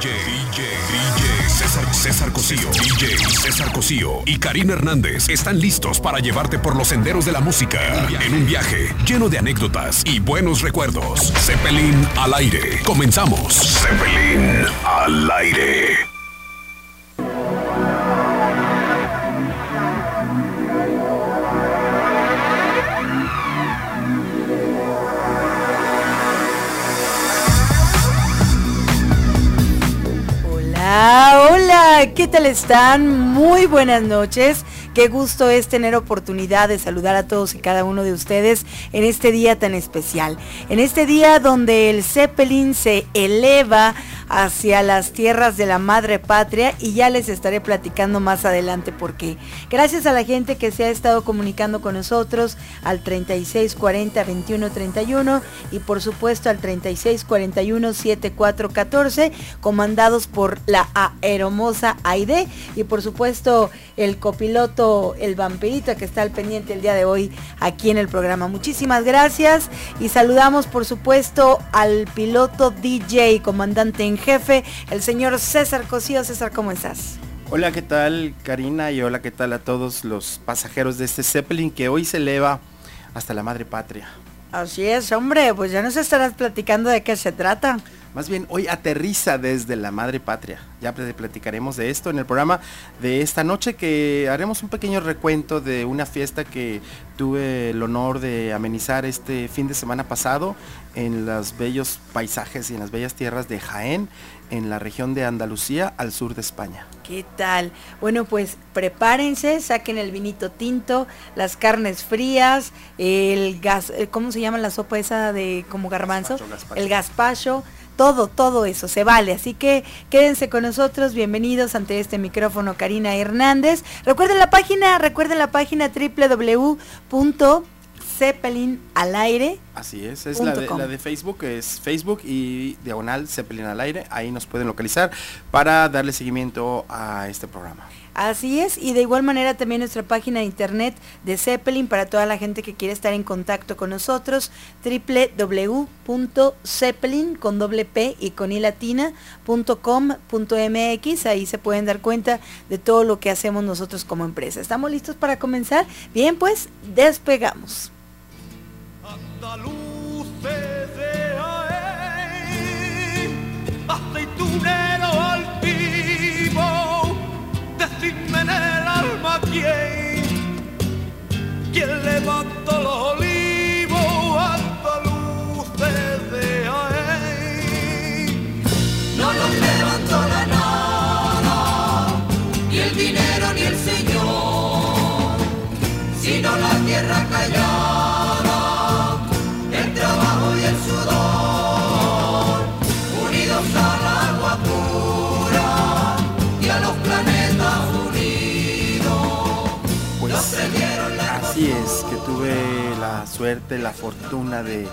DJ, DJ, César, César Cosío, DJ César Cosío y Karina Hernández están listos para llevarte por los senderos de la música en un viaje lleno de anécdotas y buenos recuerdos. Zeppelin al aire. Comenzamos. Zeppelin al aire. Hola, hola, ¿qué tal están? Muy buenas noches. Qué gusto es tener oportunidad de saludar a todos y cada uno de ustedes en este día tan especial. En este día donde el Zeppelin se eleva hacia las tierras de la madre patria y ya les estaré platicando más adelante por qué. Gracias a la gente que se ha estado comunicando con nosotros al 3640 2131 y por supuesto al 3641 7414 comandados por la aeromosa Aide y por supuesto el copiloto el vampirito que está al pendiente el día de hoy aquí en el programa. Muchísimas gracias y saludamos por supuesto al piloto DJ comandante en jefe, el señor César Cosío. César, ¿cómo estás? Hola, ¿qué tal Karina? Y hola, ¿qué tal a todos los pasajeros de este Zeppelin que hoy se eleva hasta la madre patria? Así es, hombre, pues ya nos estarás platicando de qué se trata. Más bien, hoy aterriza desde la madre patria. Ya platicaremos de esto en el programa de esta noche que haremos un pequeño recuento de una fiesta que tuve el honor de amenizar este fin de semana pasado en los bellos paisajes y en las bellas tierras de Jaén, en la región de Andalucía, al sur de España. ¿Qué tal? Bueno, pues prepárense, saquen el vinito tinto, las carnes frías, el gas, eh, ¿cómo se llama la sopa esa de como garbanzo? Gazpacho, gazpacho. El gazpacho, todo, todo eso se vale. Así que quédense con nosotros, bienvenidos ante este micrófono Karina Hernández. Recuerden la página, recuerden la página www.zeppelin al aire. Así es, es la de, la de, Facebook, es Facebook y diagonal Zeppelin al aire, ahí nos pueden localizar para darle seguimiento a este programa. Así es, y de igual manera también nuestra página de internet de Zeppelin para toda la gente que quiere estar en contacto con nosotros, www.zeppelin con doble P y con i latina punto com punto mx, ahí se pueden dar cuenta de todo lo que hacemos nosotros como empresa. ¿Estamos listos para comenzar? Bien, pues despegamos. Andaluces de Jaén, aceitunero altivo, decidme en el alma quién, quién levanta los olivos, andaluces de Jaén. No los levantó la nada, ni el dinero ni el Señor, sino la tierra callada, suerte, la fortuna de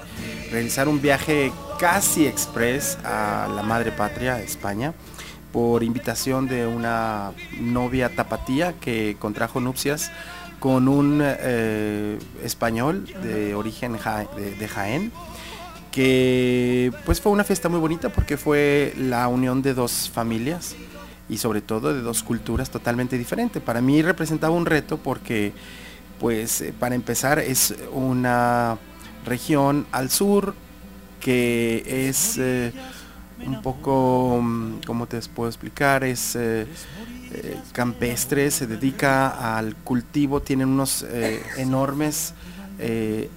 realizar un viaje casi express a la madre patria, España, por invitación de una novia tapatía que contrajo nupcias con un eh, español de origen ja- de, de Jaén, que pues fue una fiesta muy bonita porque fue la unión de dos familias y sobre todo de dos culturas totalmente diferentes. Para mí representaba un reto porque pues eh, para empezar es una región al sur que es eh, un poco, mm, ¿cómo te puedo explicar? Es eh, campestre, se dedica al cultivo, tienen unos enormes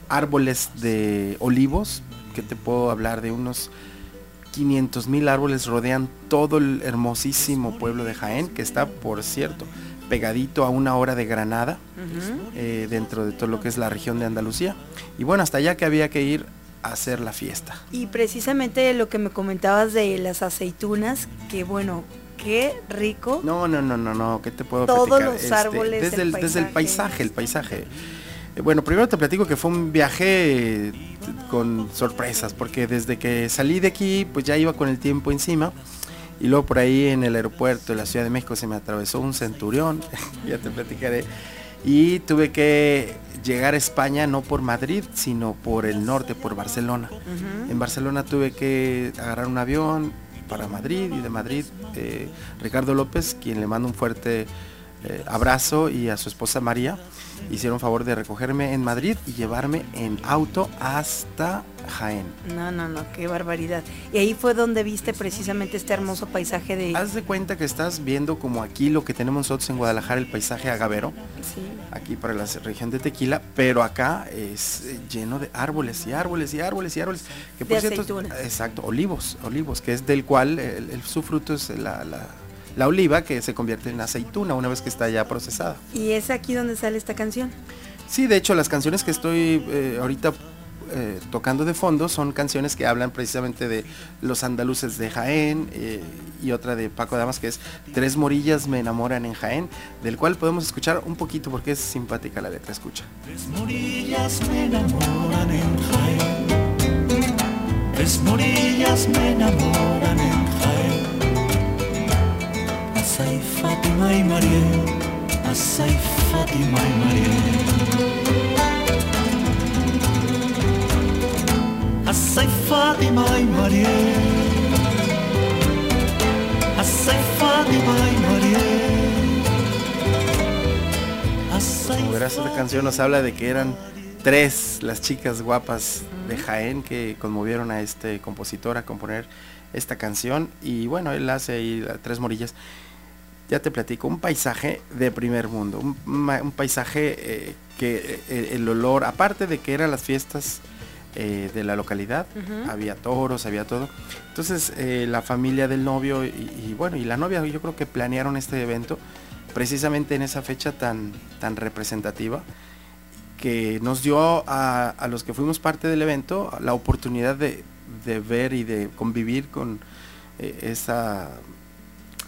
árboles de olivos, que te puedo hablar de unos 500 mil árboles rodean todo el hermosísimo pueblo de Jaén, que está, por cierto, pegadito a una hora de Granada, eh, dentro de todo lo que es la región de Andalucía. Y bueno, hasta allá que había que ir a hacer la fiesta. Y precisamente lo que me comentabas de las aceitunas, que bueno, qué rico. No, no, no, no, no, ¿qué te puedo Todos platicar? los árboles, desde, el el, desde el paisaje. paisaje, el paisaje. Eh, Bueno, primero te platico que fue un viaje eh, con sorpresas, porque desde que salí de aquí, pues ya iba con el tiempo encima. Y luego por ahí en el aeropuerto de la Ciudad de México se me atravesó un centurión, ya te platicaré. Y tuve que llegar a España no por Madrid, sino por el norte, por Barcelona. En Barcelona tuve que agarrar un avión, para Madrid y de Madrid eh, Ricardo López, quien le manda un fuerte eh, abrazo y a su esposa María hicieron favor de recogerme en Madrid y llevarme en auto hasta Jaén. No, no, no, qué barbaridad. Y ahí fue donde viste precisamente este hermoso paisaje de... Haz de cuenta que estás viendo como aquí lo que tenemos nosotros en Guadalajara, el paisaje agavero, Sí. aquí para la región de Tequila, pero acá es eh, lleno de árboles y árboles y árboles y árboles. Que De aceitunas. exacto, olivos, olivos, que es del cual el- el- su fruto es la, la- la oliva que se convierte en aceituna una vez que está ya procesada. Y es aquí donde sale esta canción. Sí, de hecho las canciones que estoy eh, ahorita eh, tocando de fondo son canciones que hablan precisamente de los andaluces de Jaén eh, y otra de Paco Damas que es Tres Morillas me enamoran en Jaén, del cual podemos escuchar un poquito porque es simpática la letra, escucha. Tres morillas me enamoran en. Tres morillas me enamoran en Fátima y. Fátima y Fátima Como verás, esta canción nos habla de que eran tres las chicas guapas de Jaén que conmovieron a este compositor a componer esta canción. Y bueno, él hace ahí Tres Morillas. Ya te platico, un paisaje de primer mundo, un paisaje eh, que eh, el olor, aparte de que eran las fiestas eh, de la localidad, había toros, había todo. Entonces eh, la familia del novio y, y bueno, y la novia yo creo que planearon este evento precisamente en esa fecha tan, tan representativa que nos dio a, a los que fuimos parte del evento la oportunidad de, de ver y de convivir con eh, esa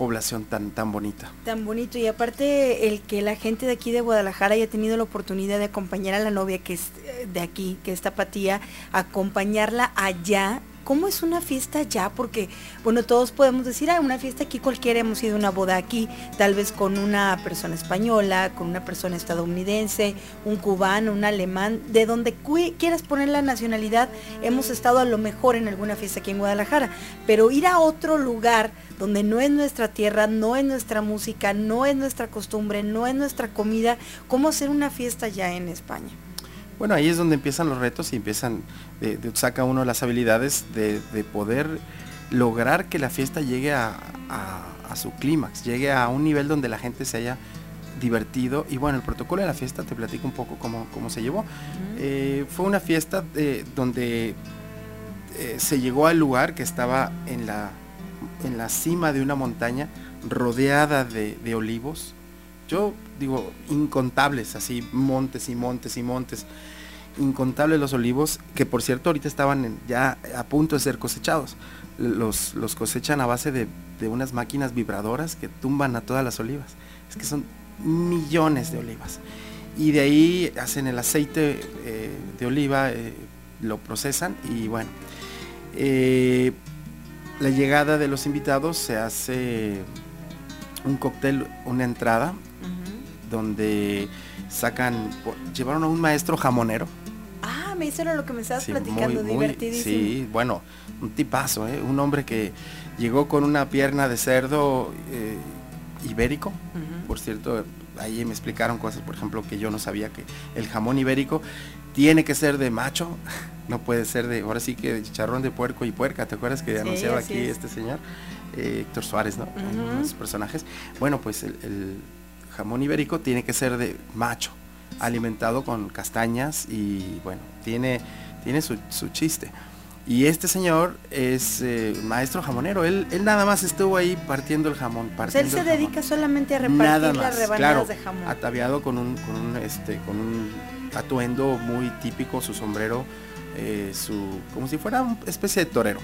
población tan, tan bonita. Tan bonito y aparte el que la gente de aquí de Guadalajara haya tenido la oportunidad de acompañar a la novia que es eh, de aquí, que es Tapatía, acompañarla allá. ¿Cómo es una fiesta allá? Porque, bueno, todos podemos decir, ah, una fiesta aquí cualquiera, hemos ido a una boda aquí, tal vez con una persona española, con una persona estadounidense, un cubano, un alemán, de donde quieras poner la nacionalidad, hemos estado a lo mejor en alguna fiesta aquí en Guadalajara, pero ir a otro lugar donde no es nuestra tierra, no es nuestra música, no es nuestra costumbre, no es nuestra comida, ¿cómo hacer una fiesta ya en España? Bueno, ahí es donde empiezan los retos y empiezan, de- de- saca uno las habilidades de, de poder lograr que la fiesta llegue a, a- a su clímax, llegue a un nivel donde la gente se haya divertido. Y bueno, el protocolo de la fiesta, te platico un poco cómo, cómo se llevó. Eh, fue una fiesta eh, donde eh, se llegó al lugar que estaba en la, en la cima de una montaña rodeada de, de olivos. Yo digo, incontables, así, montes y montes y montes. Incontables los olivos, que por cierto ahorita estaban en- ya a punto de ser cosechados. Los, los cosechan a base de, de unas máquinas vibradoras que tumban a todas las olivas. Es que son millones de olivas. Y de ahí hacen el aceite eh, de oliva, eh, lo procesan y bueno. eh, la llegada de los invitados se hace un cóctel, una entrada, donde sacan, llevaron a un maestro jamonero. Me hicieron lo que me estabas Sí, platicando, muy, divertidísimo. sí, bueno, un tipazo, ¿eh? un hombre que llegó con una pierna de cerdo eh, ibérico. Por cierto, ahí me explicaron cosas, por ejemplo, que yo no sabía que el jamón ibérico tiene que ser de macho, no puede ser de, ahora sí que de chicharrón de puerco y puerca, ¿te acuerdas que Sí, anunciaba aquí es. este señor? Eh, Héctor Suárez, ¿no? Sus personajes. Bueno, pues el, el jamón ibérico tiene que ser de macho, alimentado con castañas y bueno, tiene, tiene su, su chiste. Y este señor es eh, maestro jamonero, él, él nada más estuvo ahí partiendo el jamón. O sea, él partiendo se dedica solamente a repartir Nada las más, rebanadas claro, de jamón. ataviado con un, con un, este, con un atuendo muy típico, su sombrero, eh, su, como si fuera una especie de torero,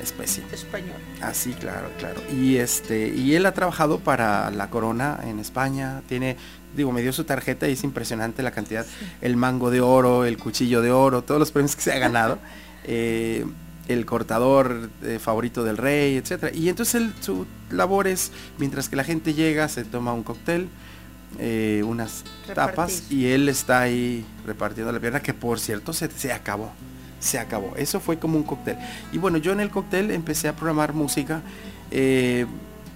especie. Español. Así, claro, claro. Y este, y él ha trabajado para la corona en España, tiene, digo, me dio su tarjeta y es impresionante la cantidad, el mango de oro, el cuchillo de oro, todos los premios que se ha ganado. eh, el cortador eh, favorito del rey, etcétera. Y entonces él, su labor es, mientras que la gente llega, se toma un cóctel, eh, unas tapas y él está ahí repartiendo la pierna, que por cierto se, se acabó. se acabó. Eso fue como un cóctel. Y bueno, yo en el cóctel empecé a programar música eh,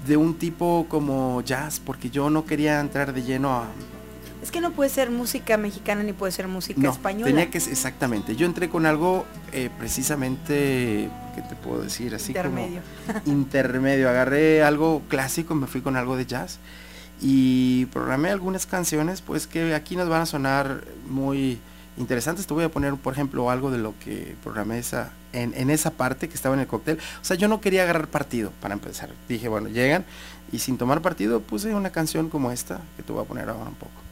de un tipo como jazz, porque yo no quería entrar de lleno a... Es que no puede ser música mexicana ni puede ser música No, española. tenía que exactamente. Yo entré con algo eh, precisamente, ¿qué te puedo decir? Así Intermedio. como intermedio. Agarré algo clásico, me fui con algo de jazz y programé algunas canciones, pues que aquí nos van a sonar muy interesantes. Te voy a poner, por ejemplo, algo de lo que programé esa, en, esa parte que estaba en el cóctel. O sea, yo no quería agarrar partido para empezar. Dije, bueno, llegan y sin tomar partido puse una canción como esta que te voy a poner ahora un poco.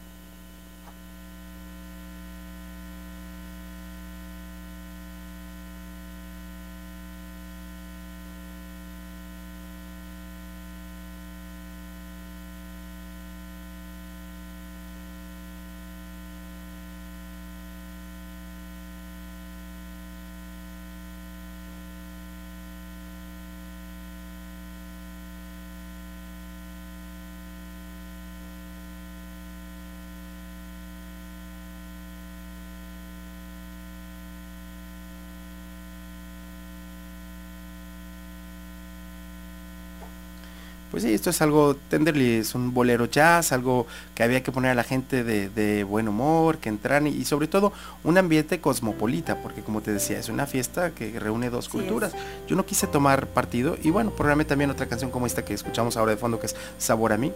Pues sí, esto es algo tenderly, es un bolero jazz, algo que había que poner a la gente de, de buen humor, que entran y, y sobre todo un ambiente cosmopolita, porque como te decía, es una fiesta que reúne dos culturas. Yo no quise tomar partido y bueno, programé también otra canción como esta que escuchamos ahora de fondo, que es Sabor a mí.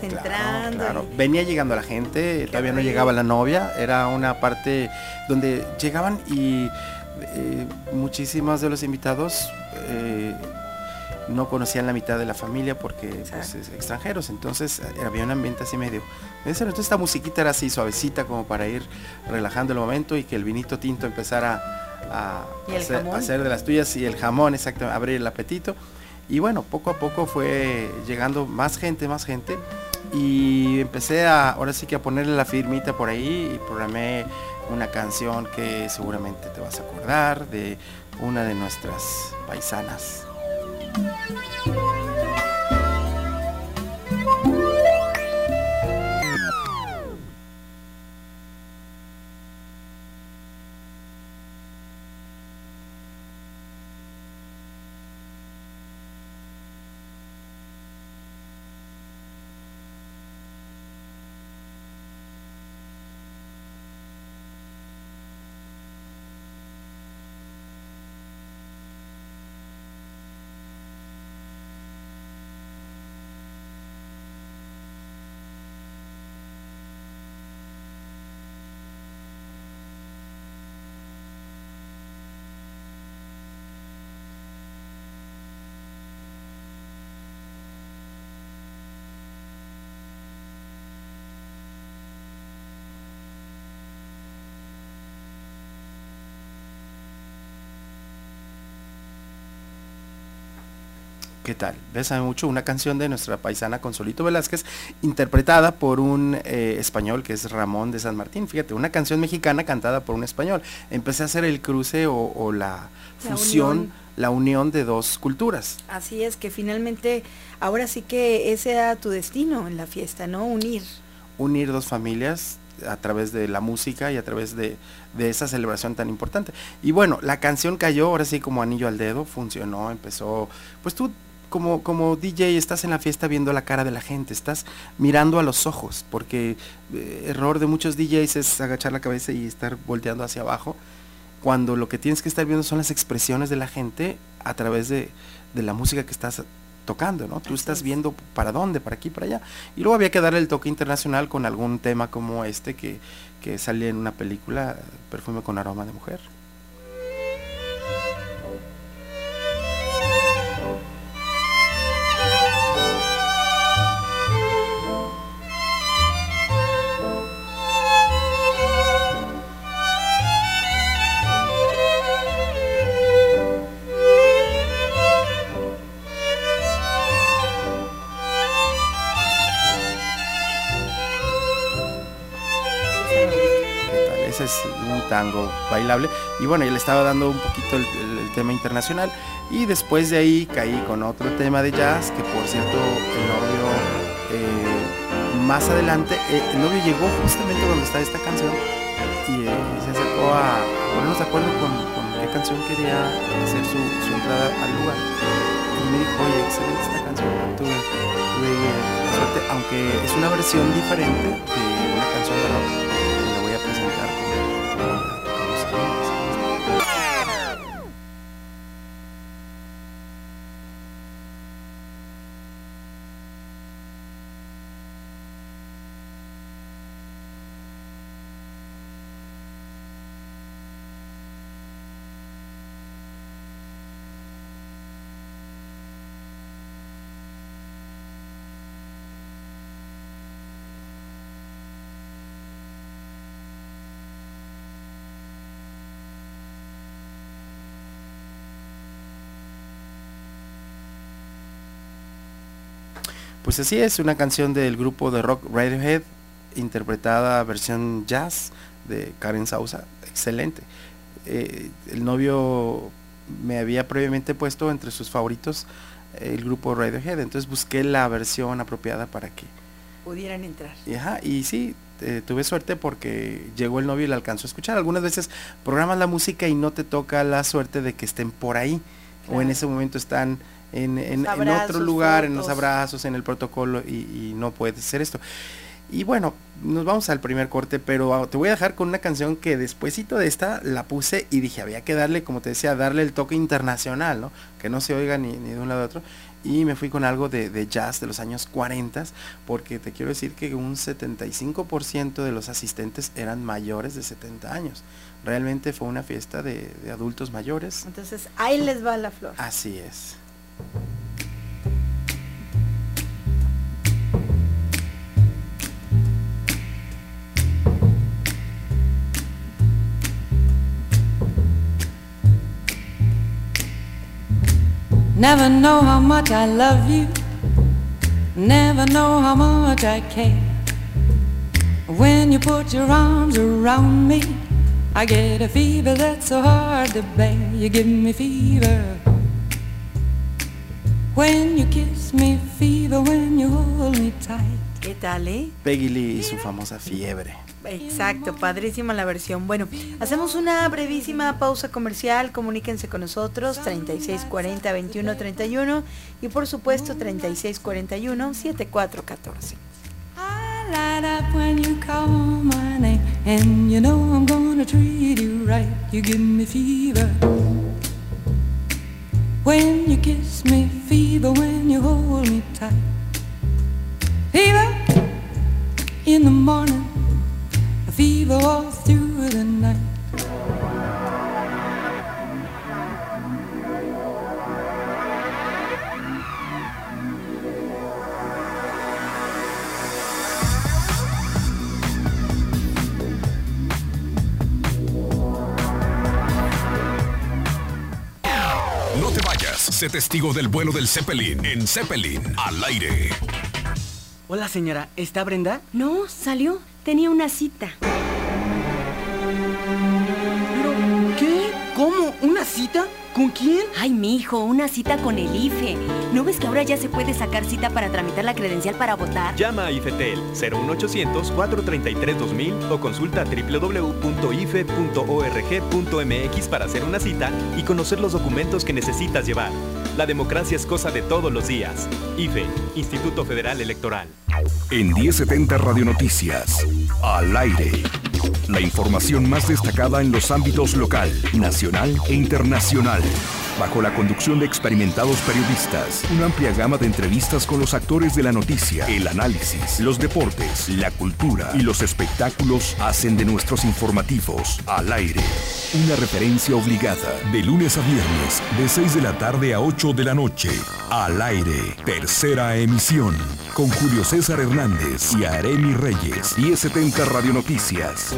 Claro, entrando. claro. y- Venía llegando la gente, todavía no llegaba la novia, era una parte donde llegaban y eh, muchísimos de los invitados eh, no conocían la mitad de la familia porque pues, extranjeros, entonces eh, había un ambiente así medio. Entonces esta musiquita era así suavecita como para ir relajando el momento y que el vinito tinto empezara hacer, a hacer de las tuyas y el jamón, exactamente, abrir el apetito. Y bueno, poco a poco fue llegando más gente, más gente. Y empecé a, ahora sí que a ponerle la firmita por ahí y programé una canción que seguramente te vas a acordar de una de nuestras paisanas. ¿Qué tal? Bésame mucho, una canción de nuestra paisana Consolito Velázquez, interpretada por un eh, español que es Ramón de San Martín. Fíjate, una canción mexicana cantada por un español. Empecé a hacer el cruce o, o la, La fusión, unión. la unión de dos culturas. Así es que finalmente, ahora sí que ese era tu destino en la fiesta, ¿no? Unir. unir dos familias a través de la música y a través de, de esa celebración tan importante. Y bueno, la canción cayó ahora sí como anillo al dedo, funcionó, empezó, pues tú como, como DJ estás en la fiesta viendo la cara de la gente, estás mirando a los ojos, porque eh, error de muchos DJs es agachar la cabeza y estar volteando hacia abajo, cuando lo que tienes que estar viendo son las expresiones de la gente a través de, de la música que estás tocando, ¿no? Tú estás es. viendo para dónde, para aquí, para allá. Y luego había que darle el toque internacional con algún tema como este que, que salía en una película, Perfume con aroma de mujer. Es un tango bailable. Y bueno, yo le estaba dando un poquito el, tema internacional. Y después de ahí caí con otro tema de jazz, que por cierto el novio eh, más adelante, eh, el novio llegó justamente donde está esta canción y eh, se acercó a ponernos de acuerdo con, con qué canción quería hacer su, su entrada al lugar. Y me dijo, oye, excelente esta canción, tuve, tuve eh, suerte, aunque es una versión diferente de una canción de rock que la voy a presentar con, con, con los amigos. Pues así es, una canción del grupo de rock Radiohead, interpretada versión jazz de Karen Sausa, excelente. Eh, el novio me había previamente puesto entre sus favoritos eh, el grupo Radiohead, entonces busqué la versión apropiada para que... Pudieran entrar. Y, ajá, y sí, eh, tuve suerte porque llegó el novio y la alcanzó a escuchar. Algunas veces programas la música y no te toca la suerte de que estén por ahí, o en ese momento están en, en- otro lugar, en los abrazos, en el protocolo y, y no puedes hacer esto. Y bueno, nos vamos al primer corte, pero ah, te voy a dejar con una canción que despuesito de esta la puse y dije, había que darle, como te decía, darle el toque internacional, ¿no? Que no se oiga ni, ni de un lado a otro. Y me fui con algo de, de jazz de los años 40, porque te quiero decir que un 75% de los asistentes eran mayores de 70 años. Realmente fue una fiesta de, de adultos mayores. Entonces, ahí les va la flor. Así es. Never know how much I love you. Never know how much I care. When you put your arms around me, I get a fever that's so hard to bear. You give me fever. When you kiss me, fever when you hold me tight. ¿Qué tal, eh? Peggy Lee y su famosa fiebre. Exacto, padrísima la versión. Bueno, hacemos una brevísima pausa comercial. Comuníquense con nosotros 3640 2131 y por supuesto 3641 7414. I light up when you call my name, and you know I'm gonna treat you right. You give me fever. When you kiss me, fever when you hold me tight. Fever in the morning, a fever all through the night. Sé testigo del vuelo del Zeppelin en Zeppelin al aire. Hola señora, ¿está Brenda? No, salió. Tenía una cita. Quién? Ay, mi hijo, una cita con el IFE. ¿No ves que ahora ya se puede sacar cita para tramitar la credencial para votar? Llama a IFETEL 01800-433-2000 o consulta www.ife.org.mx para hacer una cita y conocer los documentos que necesitas llevar. La democracia es cosa de todos los días. IFE, Instituto Federal Electoral. En 1070 Radio Noticias, al aire. La información más destacada en los ámbitos local, nacional e internacional. Bajo la conducción de experimentados periodistas, una amplia gama de entrevistas con los actores de la noticia, el análisis, los deportes, la cultura y los espectáculos hacen de nuestros informativos al aire una referencia obligada de lunes a viernes de 6 de la tarde a 8 de la noche al aire. Tercera emisión con Julio César Hernández y Aremi Reyes. 1070 Radio Noticias.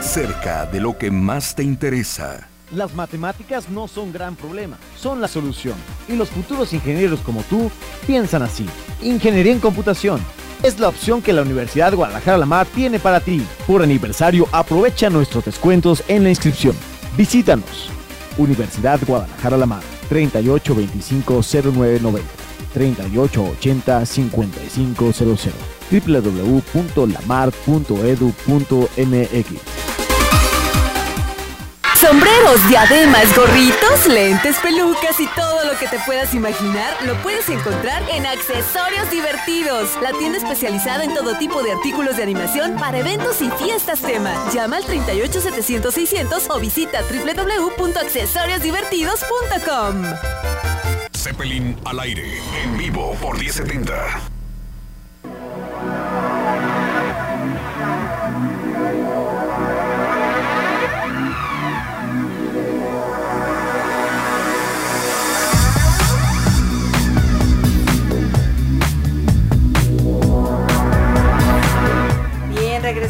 Cerca de lo que más te interesa. Las matemáticas no son gran problema, son la solución. Y los futuros ingenieros como tú piensan así. Ingeniería en computación, es la opción que la Universidad Guadalajara La Mar tiene para ti. Por aniversario, aprovecha nuestros descuentos en la inscripción. Visítanos. Universidad Guadalajara La Mar, 3825-0990, 3880-5500, www.lamar.edu.mx. Sombreros, diademas, gorritos, lentes, pelucas y todo lo que te puedas imaginar lo puedes encontrar en Accesorios Divertidos, la tienda especializada en todo tipo de artículos de animación para eventos y fiestas tema. Llama al 38 700 600 o visita www.accesoriosdivertidos.com. Zeppelin al aire, en vivo por 1070.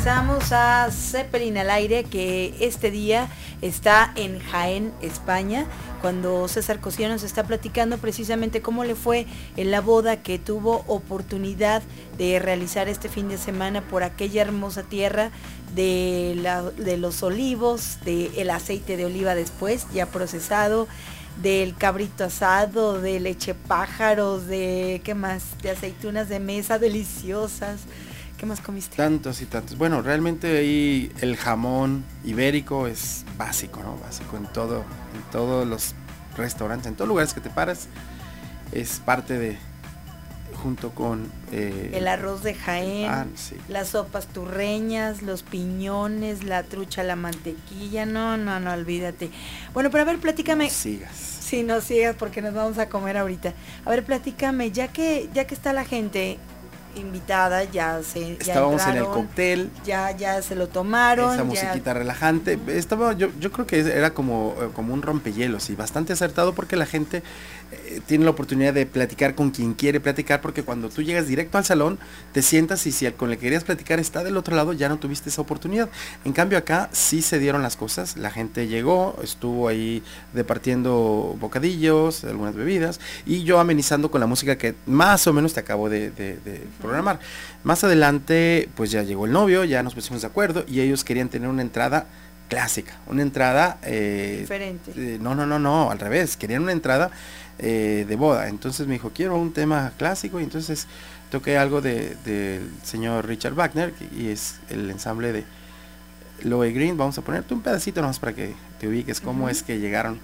Regresamos a Zeppelin al aire, que este día está en Jaén, España, cuando César Cosío nos está platicando precisamente cómo le fue en la boda que tuvo oportunidad de realizar este fin de semana por aquella hermosa tierra de, de los olivos, del aceite de oliva después, ya procesado, del cabrito asado, de leche pájaros, de, ¿qué más? De aceitunas de mesa deliciosas. ¿Qué más comiste? Tantos y tantos. Bueno, realmente ahí el jamón ibérico es básico, ¿no? Básico en todo, en todos los restaurantes, en todos lugares que te paras, es parte de, junto con eh, El arroz de Jaén, sí. las sopas turreñas, los piñones, la trucha, la mantequilla, no, no, no, olvídate. Bueno, pero a ver, platícame. Sigas. Sí, no sigas porque nos vamos a comer ahorita. A ver, platícame, ya que, ya que está la gente invitada, ya se ya Estábamos en el cóctel, Ya, ya se lo tomaron. esa ya- musiquita relajante. Estaba, yo, yo creo que era como, eh, como un rompehielos y bastante acertado porque la gente eh, tiene la oportunidad de platicar con quien quiere platicar porque cuando tú llegas directo al salón te sientas y si el con el que querías platicar está del otro lado ya no tuviste esa oportunidad. En cambio acá sí se dieron las cosas, la gente llegó, estuvo ahí departiendo bocadillos, algunas bebidas y yo amenizando con la música que más o menos te acabo de, de- de programar. Más adelante pues ya llegó el novio, ya nos pusimos de acuerdo y ellos querían tener una entrada clásica, una entrada... eh, Diferente. eh, no, no, no, no, al revés, querían una entrada eh, de boda. Entonces me dijo, quiero un tema clásico y entonces toqué algo de- del señor Richard Wagner y es el ensamble de Loe Green. Vamos a ponerte un pedacito nomás para que te ubiques cómo es que llegaron.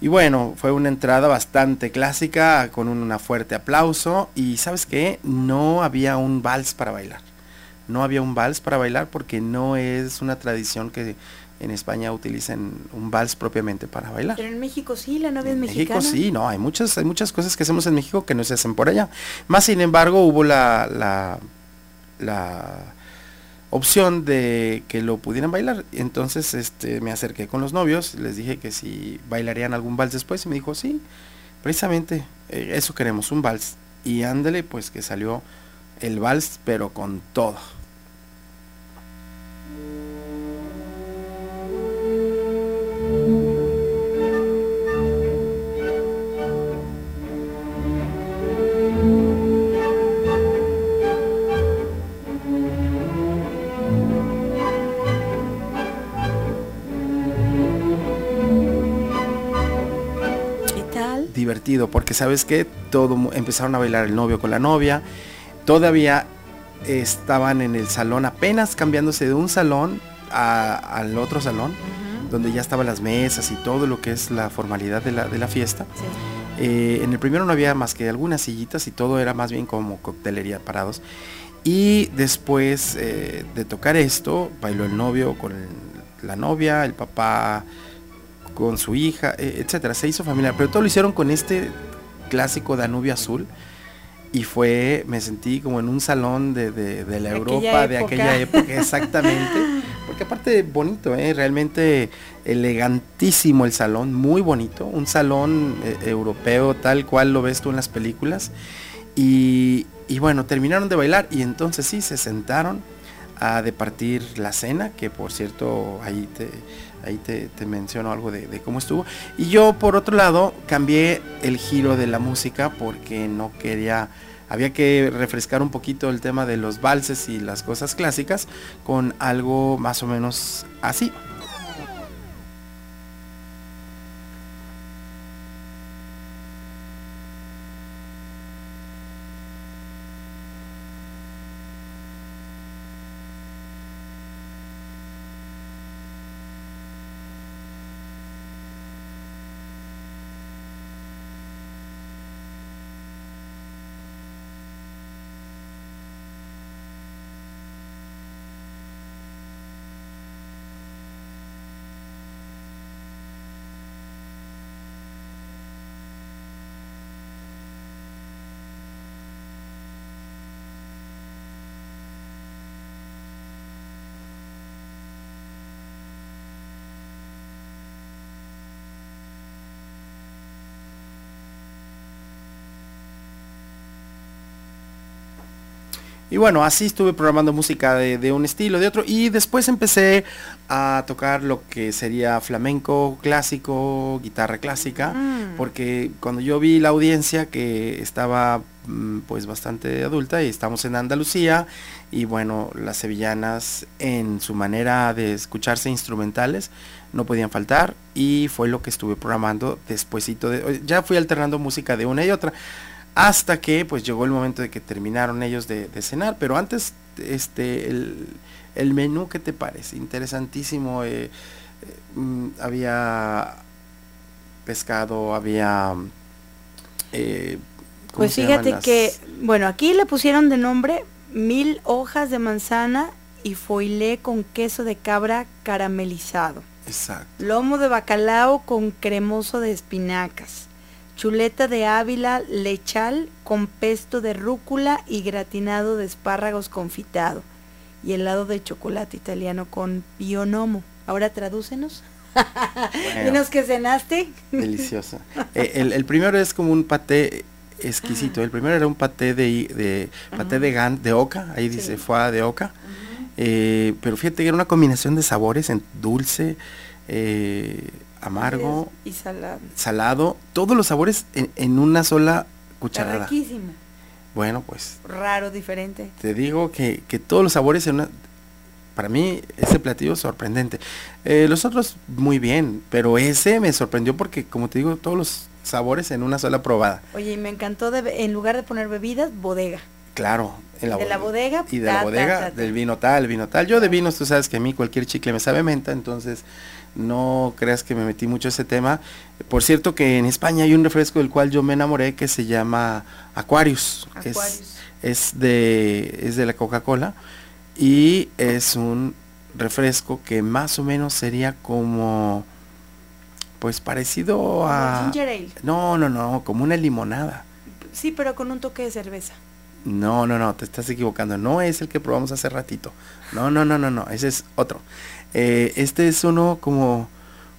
Y bueno, fue una entrada bastante clásica, con una fuerte aplauso. Y sabes qué, no había un vals para bailar. No había un vals para bailar porque no es una tradición que en España utilicen un vals propiamente para bailar. Pero en México sí, la novia es En mexicana. México sí, no, hay muchas, hay muchas cosas que hacemos en México que no se hacen por allá. Más sin embargo, hubo la, la, la opción de que lo pudieran bailar. Entonces este, me acerqué con los novios, les dije que si bailarían algún vals después y me dijo, sí, precisamente eh, eso queremos, un vals. Y ándale, pues que salió el vals, pero con todo. Divertido porque sabes que todo empezaron a bailar el novio con la novia todavía estaban en el salón apenas cambiándose de un salón a- al otro salón donde ya estaban las mesas y todo lo que es la formalidad de la, de la fiesta. Eh, en el primero no había más que algunas sillitas y todo era más bien como coctelería parados. Y después eh, de tocar esto bailó el novio con el- la novia el papá con su hija, eh, etcétera. Se hizo familiar, pero todo lo hicieron con este clásico Danubio azul. y fue, me sentí como en un salón de, de- de la Europa aquella de aquella época, exactamente. Porque aparte bonito, ¿eh? realmente elegantísimo el salón, muy bonito, un salón eh, europeo tal cual lo ves tú en las películas. Y, y bueno, terminaron de bailar y entonces sí, se sentaron a departir la cena, que por cierto ahí te, ahí te, menciono algo de, de cómo estuvo. Y yo por otro lado cambié el giro de la música porque no quería, había que refrescar un poquito el tema de los valses y las cosas clásicas con algo más o menos así. Y bueno, así estuve programando música de, de un estilo, de otro. Y después empecé a tocar lo que sería flamenco clásico, guitarra clásica. Mm. Porque cuando yo vi la audiencia que estaba mm, pues bastante adulta y estamos en Andalucía. Y bueno, las sevillanas en su manera de escucharse instrumentales no podían faltar. Y fue lo que estuve programando despuesito de... Ya fui alternando música de una y otra hasta que pues llegó el momento de que terminaron ellos de, de cenar pero antes este el, el menú qué te parece interesantísimo eh, eh, mm, había pescado había eh, ¿cómo Pues fíjate las- que, bueno, aquí le pusieron de nombre mil hojas de manzana y foilé con queso de cabra caramelizado. exacto Lomo de bacalao con cremoso de espinacas. Chuleta de Ávila lechal con pesto de rúcula y gratinado de espárragos confitado. Y helado de chocolate italiano con pionomo. Ahora tradúcenos. Dinos que cenaste. Deliciosa. Eh, el, el primero es como un paté exquisito. El primero era un paté de, de paté de gan, de oca, ahí dice foie de oca. Eh, pero fíjate que era una combinación de sabores en dulce, eh, amargo, Y salado. salado, todos los sabores en, en una sola Está cucharada. riquísimo. Bueno, pues Raro, diferente. te digo que, que todos los sabores en una... Para mí ese platillo es sorprendente. Eh, los otros muy bien, pero ese me sorprendió porque, como te digo, todos los sabores en una sola probada. Oye, y me encantó de, en lugar de poner bebidas, bodega. Claro, en la De la bodega, Y de ta, la bodega, ta, ta. del vino tal, vino tal. Yo de vinos, tú sabes que a mí cualquier chicle me sabe menta, entonces no creas que me metí mucho a ese tema. Por cierto que en España hay un refresco del cual yo me enamoré que se llama Aquarius. Es- Aquarius. Es, de, es de la Coca-Cola y es un refresco que más o menos sería como, pues parecido a... Ginger ale. No, no, no, como una limonada. Sí, pero con un toque de cerveza. No, no, no, te estás equivocando. No es el que probamos hace ratito. No, no, no, no, no, ese es otro. Eh, este es uno como,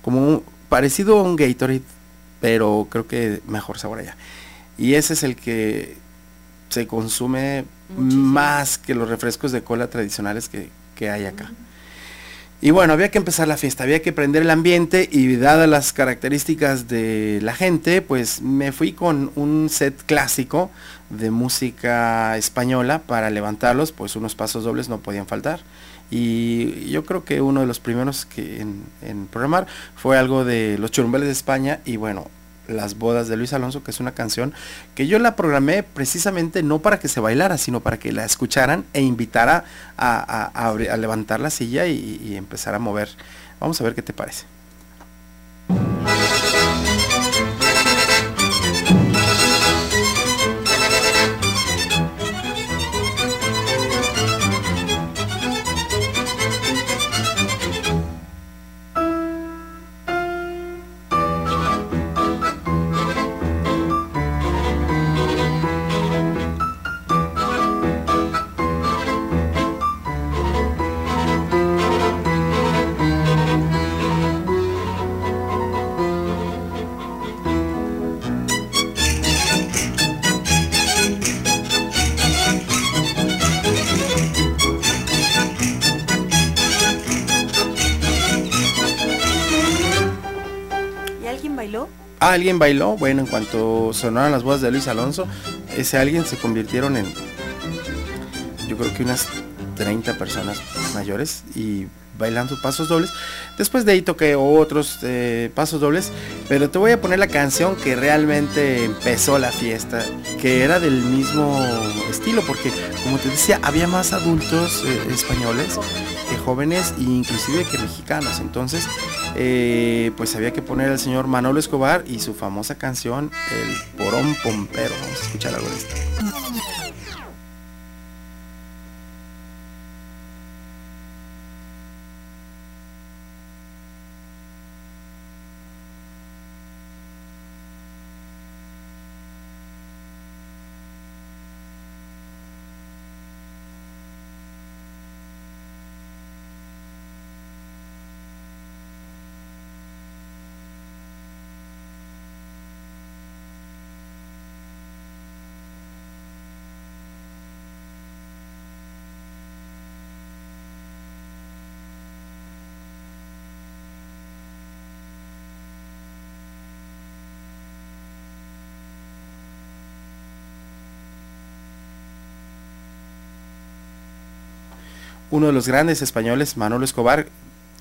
como un- parecido a un Gatorade, pero creo que mejor sabor allá. Y ese es el que se consume más que los refrescos de cola tradicionales que, que hay acá. Y bueno, había que empezar la fiesta, había que prender el ambiente y dadas las características de la gente, pues me fui con un set clásico de música española para levantarlos, pues unos pasos dobles no podían faltar. Y yo creo que uno de los primeros que en, en programar fue algo de Los Churumbeles de España y bueno, Las Bodas de Luis Alonso, que es una canción que yo la programé precisamente no para que se bailara, sino para que la escucharan e invitara a, a- a abri- a levantar la silla y, y empezar a mover. Vamos a ver qué te parece. Alguien bailó, bueno, en cuanto sonaron las voces de Luis Alonso, ese alguien se convirtieron en, yo creo que unas 30 personas mayores y bailando pasos dobles. Después de ahí toqué otros eh, pasos dobles, pero te voy a poner la canción que realmente empezó la fiesta, que era del mismo estilo, porque como te decía, había más adultos eh, españoles que jóvenes e inclusive que mexicanos. Entonces, eh, pues había que poner al señor Manolo Escobar y su famosa canción, El Porón Pompero. Vamos a escuchar algo de esto. Uno de los grandes españoles, Manolo Escobar,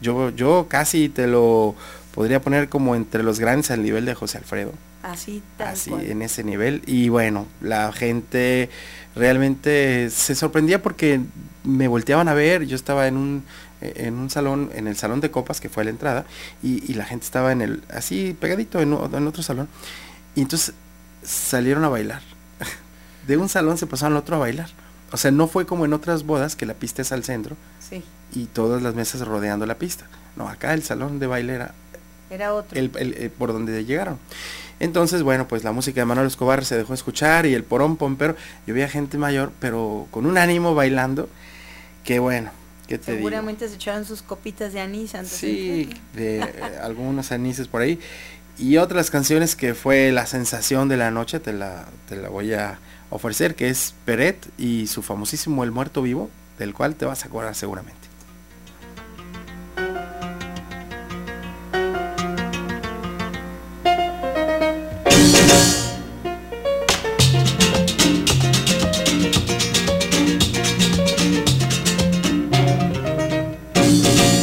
yo, yo casi te lo podría poner como entre los grandes al nivel de José Alfredo. Así, tal Así, cual. en ese nivel. Y bueno, la gente realmente se sorprendía porque me volteaban a ver, yo estaba en un, en un salón, en el salón de copas, que fue a la entrada, y, y la gente estaba en el, así pegadito en, en otro salón, y entonces salieron a bailar. De un salón se pasaron al otro a bailar. O sea, no fue como en otras bodas que la pista es al centro Sí, y todas las mesas rodeando la pista. No, acá el salón de baile era era otro. el, el- eh, por donde llegaron. Entonces, bueno, pues la música de Manuel Escobar se dejó escuchar y el porón pompero. Yo veía gente mayor, pero con un ánimo bailando. Que bueno, ¿qué te digo? Seguramente se echaron sus copitas de anís antes Sí, de eh, algunos anises por ahí. Y otras canciones que fue la sensación de la noche, te la, te la voy a ofrecer, que es Peret y su famosísimo El Muerto Vivo, del cual te vas a acordar seguramente.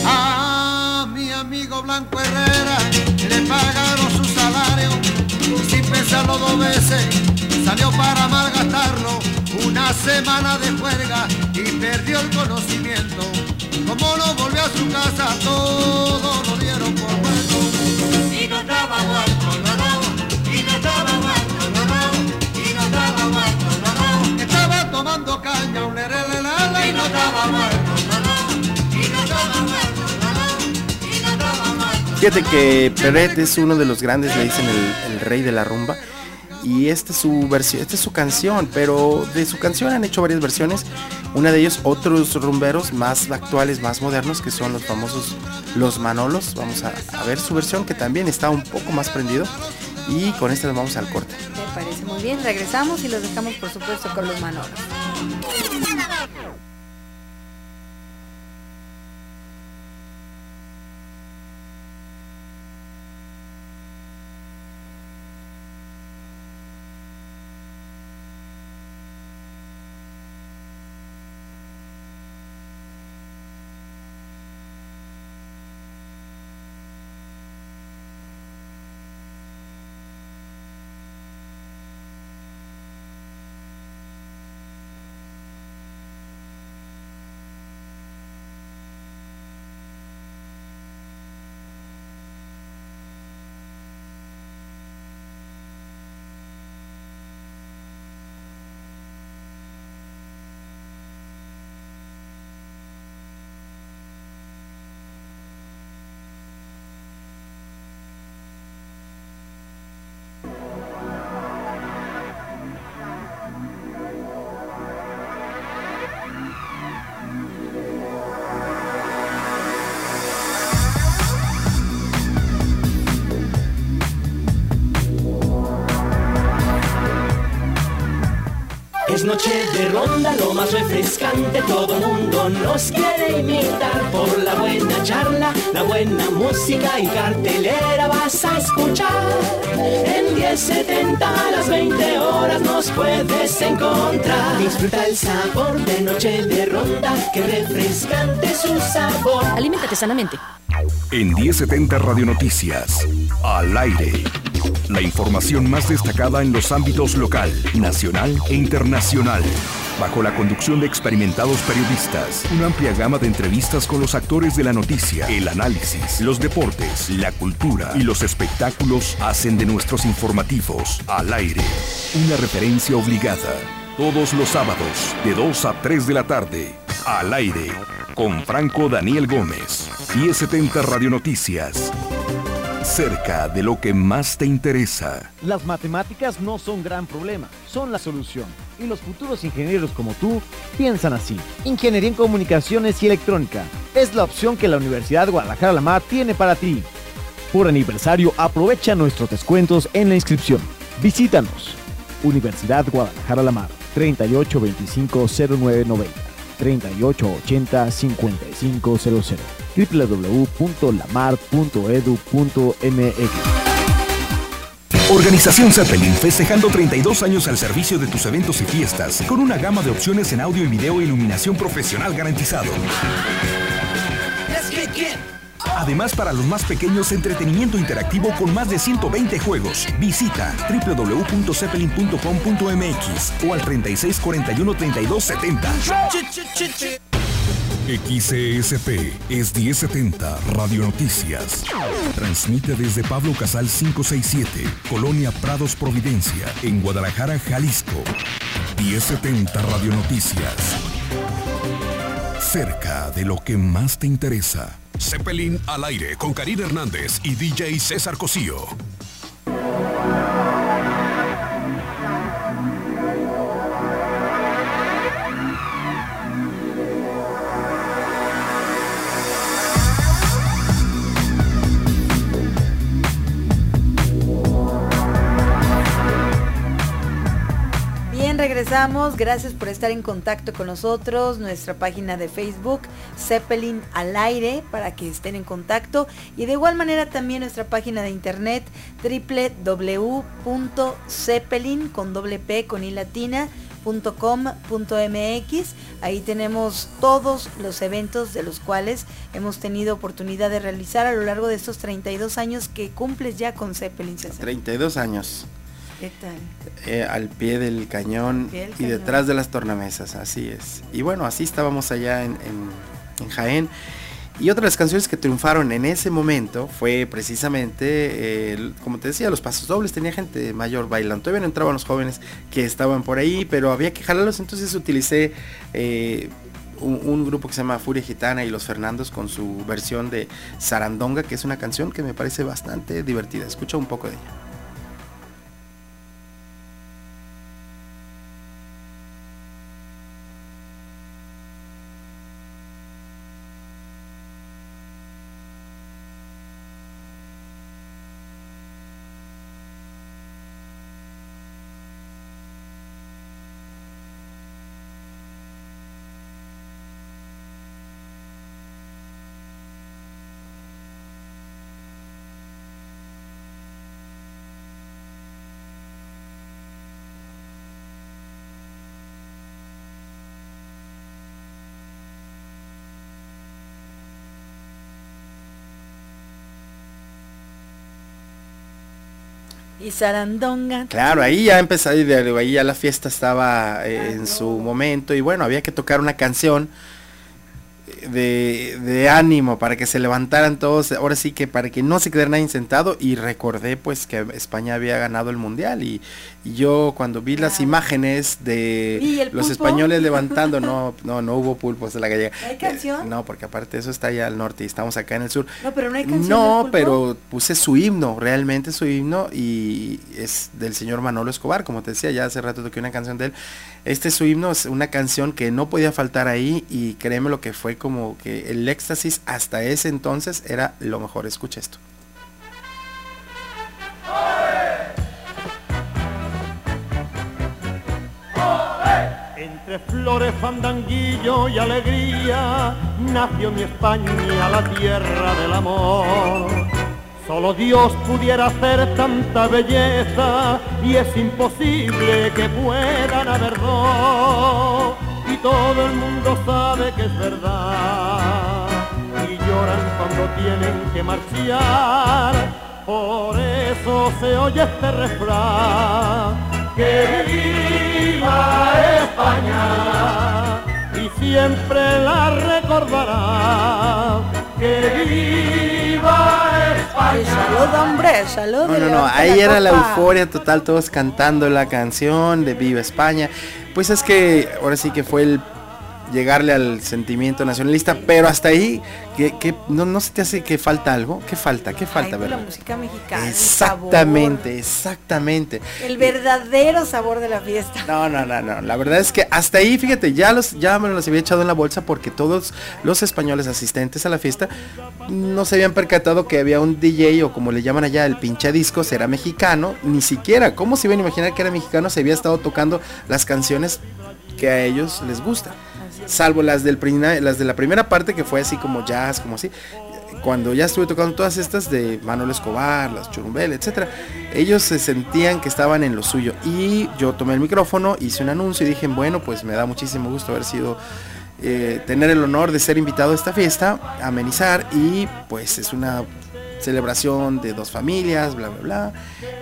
A mi amigo Blanco Herrera le pagaron su salario sin pensarlo dos veces salió para malgastarlo. Semana de juerga y perdió el conocimiento. Como no volvió a su casa, todo lo dieron por muerto. Y no estaba muerto, no, no. Y no estaba muerto, no, no. Y no estaba muerto, no, no. Estaba tomando caña, un lerelelele, y no estaba muerto, no, no. Y no estaba muerto, no, no. Y no estaba muerto. Fíjate que Peret es uno de los grandes, le dicen el, el rey de la rumba. Y esta es su versión, esta es su canción, pero de su canción han hecho varias versiones. Una de ellos, otros rumberos más actuales, más modernos, que son los famosos Los Manolos. Vamos a, a ver su versión, que también está un poco más prendido. Y con esta nos vamos al corte. Me parece muy bien. Regresamos y los dejamos, por supuesto, con los manolos. De ronda, lo más refrescante, todo mundo nos quiere imitar por la buena charla, la buena música y cartelera vas a escuchar. En 1070 a las 20 horas nos puedes encontrar. Disfruta el sabor de noche de ronda, que refrescante su sabor. Aliméntate sanamente. En 1070 Radio Noticias, al aire. La información más destacada en los ámbitos local, nacional e internacional. Bajo la conducción de experimentados periodistas, una amplia gama de entrevistas con los actores de la noticia, el análisis, los deportes, la cultura y los espectáculos hacen de nuestros informativos al aire una referencia obligada. Todos los sábados, de 2 a 3 de la tarde, al aire, con Franco Daniel Gómez, 1070 Radio Noticias. Cerca de lo que más te interesa. Las matemáticas no son gran problema, son la solución. Y los futuros ingenieros como tú piensan así. Ingeniería en Comunicaciones y Electrónica es la opción que la Universidad Guadalajara La Mar tiene para ti. Por aniversario, aprovecha nuestros descuentos en la inscripción. Visítanos. Universidad Guadalajara La Mar, 38250990, 38805500, www.lamar.edu.mx. Organización Zeppelin festejando 32 años al servicio de tus eventos y fiestas con una gama de opciones en audio y video e iluminación profesional garantizado. Además, para los más pequeños, entretenimiento interactivo con más de 120 juegos. Visita www.zeppelin.com.mx o al 3641 3270. XCSP es 1070 Radio Noticias. Transmite desde Pablo Casal 567, Colonia Prados Providencia, en Guadalajara, Jalisco. 1070 Radio Noticias. Cerca de lo que más te interesa. Zeppelin al aire con Karina Hernández y DJ César Cosío. Gracias por estar en contacto con nosotros. Nuestra página de Facebook, Zeppelin al aire, para que estén en contacto. Y de igual manera también nuestra página de internet, www.zeppelin con doble ahí tenemos todos los eventos de los cuales hemos tenido oportunidad de realizar a lo largo de estos 32 años que cumples ya con Zeppelin César. 32 años. ¿Qué tal? Eh, al pie del cañón Pie del y cañón. detrás de las tornamesas, así es. Y bueno, así estábamos allá en, en- en Jaén. Y otra de las canciones que triunfaron en ese momento fue precisamente, eh, como te decía, los pasos dobles. Tenía gente mayor bailando. Todavía no entraban los jóvenes que estaban por ahí, pero había que jalarlos. Entonces utilicé eh, un, un grupo que se llama Furia Gitana y los Fernandos con su versión de Sarandonga, que es una canción que me parece bastante divertida. Escucha un poco de ella. Claro, ahí ya empezó, ahí ya la fiesta estaba eh, en su momento y bueno, había que tocar una canción de, de ánimo para que se levantaran todos, ahora sí que para que no se quedara nadie sentado y recordé pues que España había ganado el mundial y, y yo cuando vi las imágenes de ¿Y el los españoles levantando, no, no, no hubo pulpos de la gallega. ¿Hay canción? No, porque aparte eso está allá al norte y estamos acá en el sur. No, pero no hay canción. No, pero puse su himno, realmente su himno y es del señor Manolo Escobar, como te decía, ya hace rato toqué una canción de él. Este su himno es una canción que no podía faltar ahí y créeme lo que fue como que el éxtasis hasta ese entonces era lo mejor. Escucha esto. Entre flores, fandanguillo y alegría nació mi España, la tierra del amor. Solo Dios pudiera hacer tanta belleza y es imposible que puedan haber dos. Y todo el mundo sabe que es verdad y lloran cuando tienen que marchar. Por eso se oye este refrán. Que viva España y siempre la recordará. Que viva España. Salud, hombre, salud. No, no, no, ahí era la euforia total, todos cantando la canción de Viva España. Pues es que ahora sí que fue el llegarle al sentimiento nacionalista, pero hasta ahí, que, que no, no se te hace que falta algo, ¿qué falta? ¿Qué Ay, falta, pues la verdad? música mexicana. el Exactamente, exactamente. El verdadero sabor de la fiesta. No, no, no, no. La verdad es que hasta ahí, fíjate, ya los, ya me los había echado en la bolsa porque todos los españoles asistentes a la fiesta no se habían percatado que había un DJ o como le llaman allá el pinche discos era mexicano, ni siquiera, ¿cómo se iban a imaginar que era mexicano? Se había estado tocando las canciones que a ellos les gustan. Salvo las del las de la primera parte que fue así como jazz, como así. Cuando ya estuve tocando todas estas de Manuel Escobar, las Churumbel, etcétera, ellos se sentían que estaban en lo suyo. Y yo tomé el micrófono, hice un anuncio y dije, bueno, pues me da muchísimo gusto haber sido eh, tener el honor de ser invitado a esta fiesta, amenizar y pues es una celebración de dos familias, bla, bla, bla,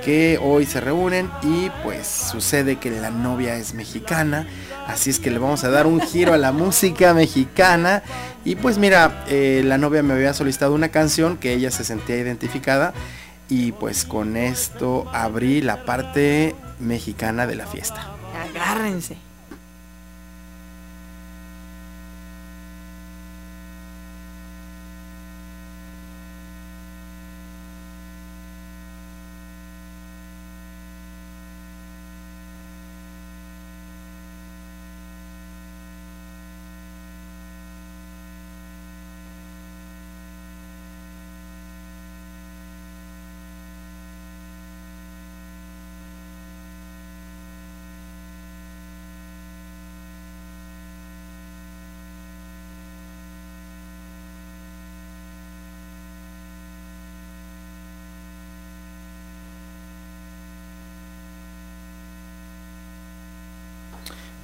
que hoy se reúnen y pues sucede que la novia es mexicana, así es que le vamos a dar un giro a la música mexicana y pues mira, eh, la novia me había solicitado una canción que ella se sentía identificada y pues con esto abrí la parte mexicana de la fiesta. Agárrense.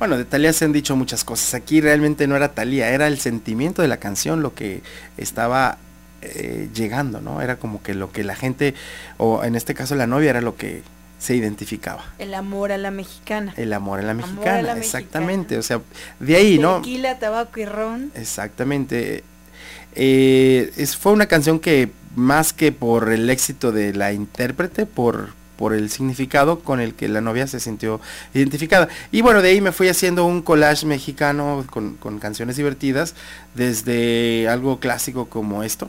Bueno, de Talía se han dicho muchas cosas. Aquí realmente no era Talía, era el sentimiento de la canción lo que estaba eh, llegando, ¿no? Era como que lo que la gente, o en este caso la novia, era lo que se identificaba. El amor a la mexicana. El amor a la a mexicana, la exactamente. O sea, de ahí, ¿no? Tequila, tabaco y ron. Exactamente. Eh, es, fue una canción que más que por el éxito de la intérprete, por, por el significado con el que la novia se sintió identificada. Y bueno, de ahí me fui haciendo un collage mexicano con, canciones divertidas, desde algo clásico como esto.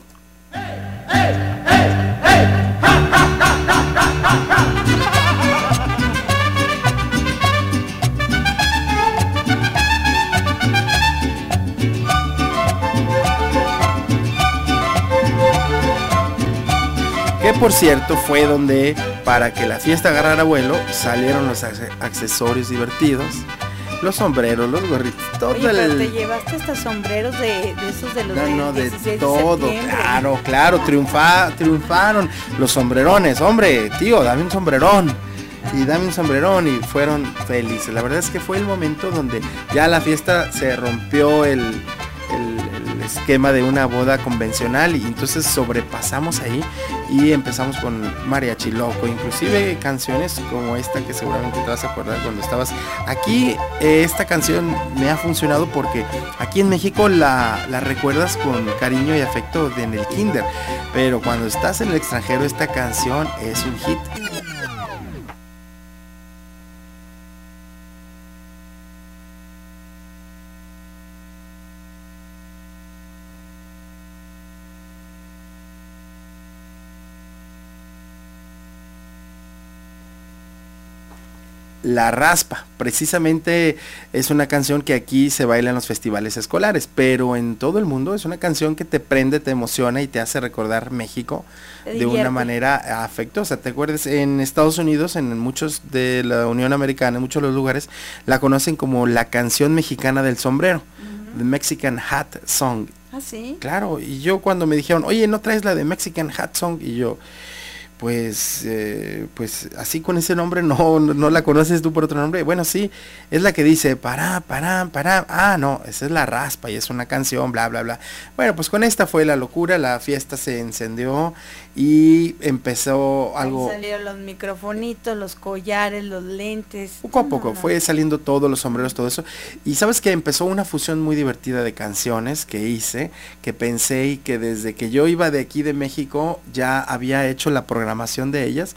Que por cierto fue donde, para que la fiesta agarrara vuelo, salieron los acce- accesorios divertidos, los sombreros, los gorritos, todo Oye, pero el... te llevaste hasta sombreros de, de esos de los No, no, de 16 todo, claro, claro, triunfa, triunfaron los sombrerones, hombre, tío, dame un sombrerón. Y dame un sombrerón y fueron felices. La verdad es que fue el momento donde ya la fiesta se rompió el esquema de una boda convencional y entonces sobrepasamos ahí y empezamos con mariachi loco, inclusive canciones como esta que seguramente te vas a acordar cuando estabas aquí. eh, esta canción me ha funcionado porque aquí en México la, la recuerdas con cariño y afecto de en el kinder, pero cuando estás en el extranjero esta canción es un hit. La Raspa. Precisamente es una canción que aquí se baila en los festivales escolares, pero en todo el mundo es una canción que te prende, te emociona y te hace recordar México de una manera afectuosa. ¿Te acuerdas? En Estados Unidos, en muchos de la Unión Americana, en muchos de los lugares, la conocen como la canción mexicana del sombrero, The Mexican Hat Song. Ah, sí. Claro, y yo cuando me dijeron, oye, ¿no traes la de Mexican Hat Song? Y yo, pues, eh, pues así con ese nombre no, no, no la conoces tú por otro nombre. Bueno, sí, es la que dice, para, para, para. Ah, no, esa es la raspa y es una canción, bla, bla, bla. Bueno, pues con esta fue la locura, la fiesta se encendió y empezó algo... Ahí salieron los microfonitos, los collares, los lentes. Poco a poco fue saliendo todos los sombreros, todo eso. Y sabes que empezó una fusión muy divertida de canciones que hice, que pensé y que desde que yo iba de aquí de México ya había hecho la programación de ellas.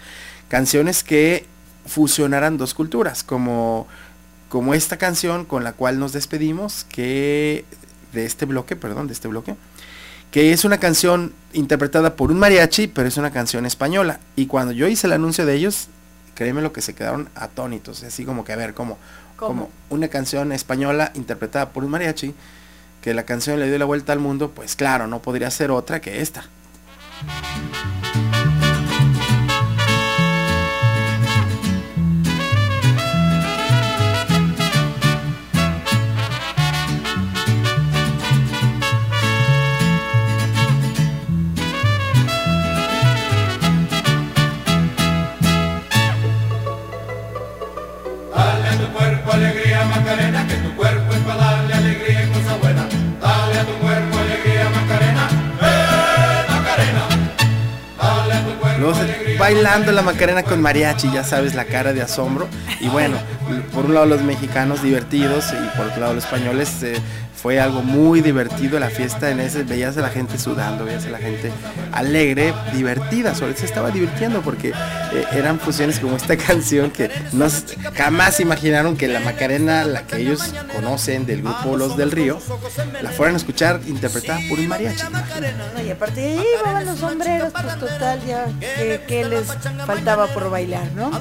Canciones que fusionaran dos culturas, como, como esta canción con la cual nos despedimos, que de este bloque, perdón, de este bloque que es una canción interpretada por un mariachi, pero es una canción española. Y cuando yo hice el anuncio de ellos, créeme lo que se quedaron atónitos, así como que a ver, como, ¿Cómo? como una canción española interpretada por un mariachi, que la canción le dio la vuelta al mundo, pues claro, no podría ser otra que esta. Bailando la Macarena con mariachi, ya sabes, la cara de asombro. Y bueno, por un lado los mexicanos divertidos y por otro lado los españoles eh, fue algo muy divertido la fiesta en ese, veías a la gente sudando, veías a la gente alegre, divertida, sobre todo se estaba divirtiendo porque eh, eran fusiones como esta canción que no, s- jamás imaginaron que la Macarena, la que ellos conocen del grupo Los del Río, la fueran a escuchar interpretada por un mariachi. No, y aparte ahí van los sombreros, pues total, ya que, que les faltaba por bailar, ¿no?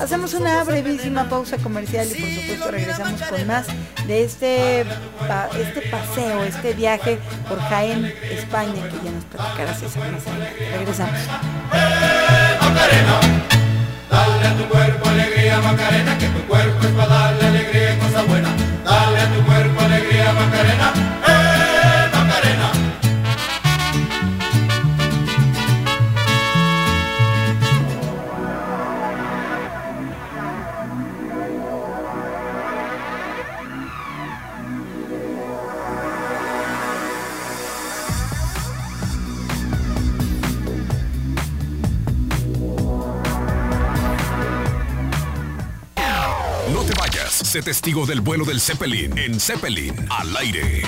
Hacemos una brevísima pausa comercial y por supuesto regresamos con más de este, pa- este paseo, este viaje por Jaén, España, que ya nos platicará César más adelante. Regresamos. Dale a tu cuerpo alegría Macarena, que tu cuerpo es para darle alegría y cosa buena. Dale a tu cuerpo alegría Macarena, testigo del vuelo del Zeppelin en Zeppelin al aire.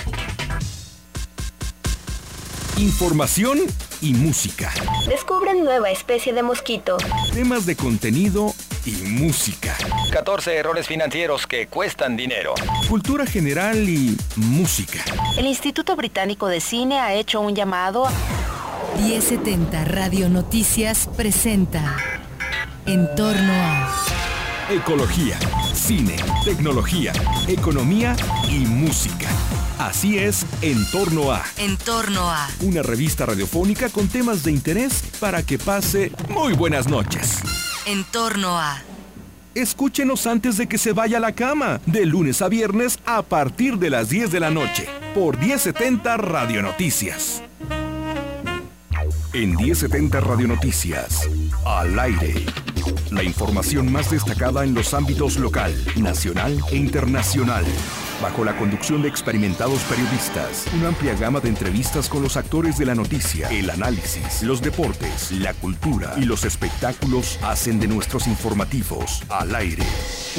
Información y música. Descubren nueva especie de mosquito. Temas de contenido y música. 14 errores financieros que cuestan dinero. Cultura general y música. El Instituto Británico de Cine ha hecho un llamado a... 1070 Radio Noticias presenta En torno a Ecología, cine, tecnología, economía y música. Así es, en torno a En torno a una revista radiofónica con temas de interés para que pase muy buenas noches. En torno a Escúchenos antes de que se vaya a la cama, de lunes a viernes a partir de las 10 de la noche, por 1070 Radio Noticias. En 1070 Radio Noticias, al aire. La información más destacada en los ámbitos local, nacional e internacional. Bajo la conducción de experimentados periodistas, una amplia gama de entrevistas con los actores de la noticia, el análisis, los deportes, la cultura y los espectáculos hacen de nuestros informativos al aire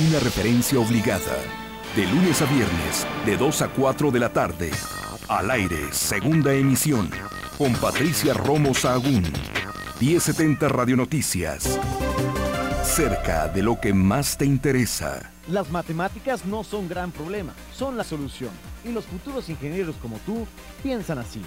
una referencia obligada. De lunes a viernes, de 2 a 4 de la tarde. Al aire, segunda emisión. Con Patricia Romo Sahagún. 1070 Radio Noticias. Cerca de lo que más te interesa. Las matemáticas no son gran problema, son la solución. Y los futuros ingenieros como tú piensan así.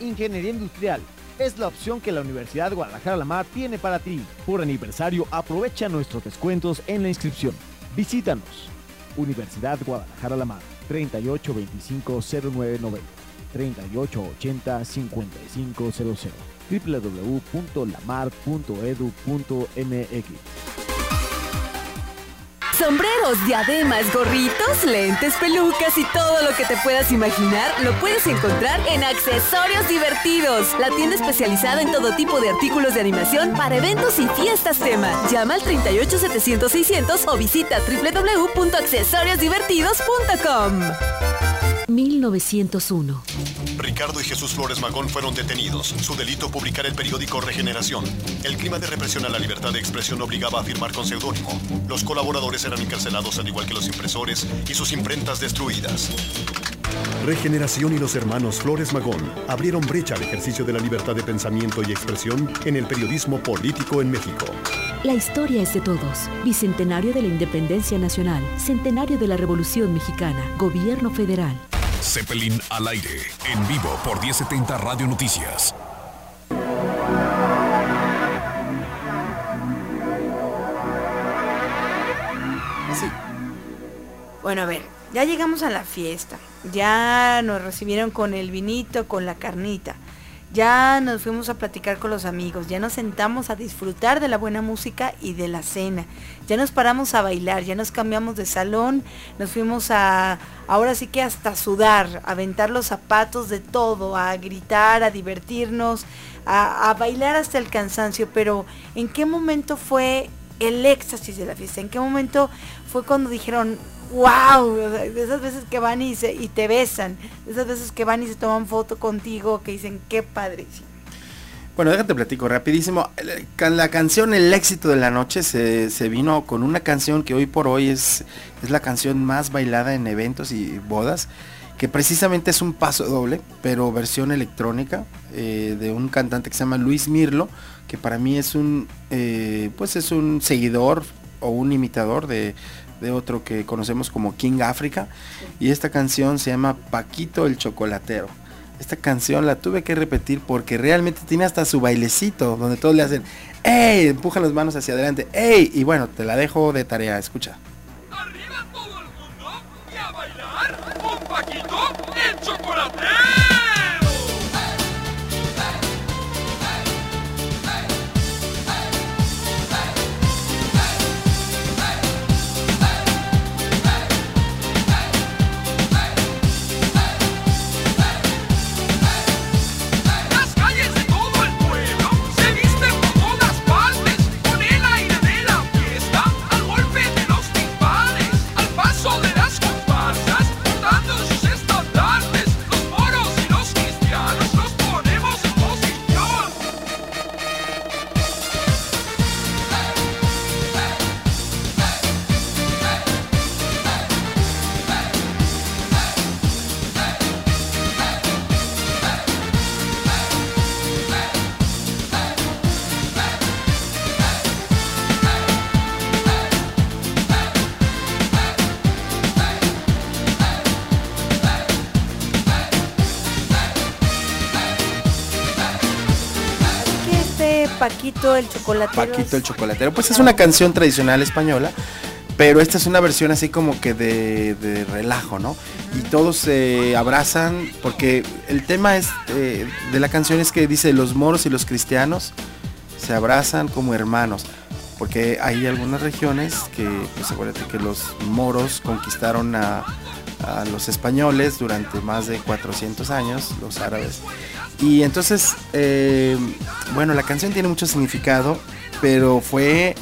Ingeniería industrial es la opción que la Universidad de Guadalajara La Mar tiene para ti. Por aniversario aprovecha nuestros descuentos en la inscripción. Visítanos. Universidad Guadalajara La Mar, 3825-0990, 3880-5500, www.lamar.edu.mx. Sombreros, diademas, gorritos, lentes, pelucas y todo lo que te puedas imaginar lo puedes encontrar en Accesorios Divertidos, la tienda especializada en todo tipo de artículos de animación para eventos y fiestas tema. Llama al 38 700 600 o visita www.accesoriosdivertidos.com. 1901. Ricardo y Jesús Flores Magón fueron detenidos. Su delito publicar el periódico Regeneración. El clima de represión a la libertad de expresión obligaba a firmar con seudónimo. Los colaboradores eran encarcelados al igual que los impresores y sus imprentas destruidas. Regeneración y los hermanos Flores Magón abrieron brecha al ejercicio de la libertad de pensamiento y expresión en el periodismo político en México. La historia es de todos. Bicentenario de la Independencia Nacional. Centenario de la Revolución Mexicana. Gobierno Federal. Zeppelin al aire, en vivo por 1070 Radio Noticias. Así. Bueno, a ver, ya llegamos a la fiesta. Ya nos recibieron con el vinito, con la carnita. Ya nos fuimos a platicar con los amigos, ya nos sentamos a disfrutar de la buena música y de la cena. Ya nos paramos a bailar, ya nos cambiamos de salón, nos fuimos a, ahora sí que hasta sudar, a aventar los zapatos de todo, a gritar, a divertirnos, a, a bailar hasta el cansancio. Pero ¿en qué momento fue el éxtasis de la fiesta? ¿En qué momento fue cuando dijeron, wow, esas veces que van y, se, y te besan, esas veces que van y se toman foto contigo, que dicen, qué padrísimo. Bueno, déjate platico rapidísimo. La canción El éxito de la noche se, se, vino con una canción que hoy por hoy es, es la canción más bailada en eventos y bodas, que precisamente es un paso doble, pero versión electrónica, eh, de un cantante que se llama Luis Mirlo, que para mí es un, eh, pues es un seguidor o un imitador de, de otro que conocemos como King Africa. Y esta canción se llama Paquito el Chocolatero. Esta canción la tuve que repetir porque realmente tiene hasta su bailecito, donde todos le hacen, ¡Ey! Empujan las manos hacia adelante, ¡Ey! Y bueno, te la dejo de tarea, escucha. Paquito el chocolatero. Paquito el chocolatero. Pues es una canción tradicional española, pero esta es una versión así como que de, de relajo, ¿no? Y todos se abrazan porque el tema es eh, de la canción es que dice los moros y los cristianos se abrazan como hermanos. Porque hay algunas regiones que, pues acuérdate que los moros conquistaron a, a los españoles durante más de 400 años, los árabes. Y entonces, eh, bueno, la canción tiene mucho significado, pero fue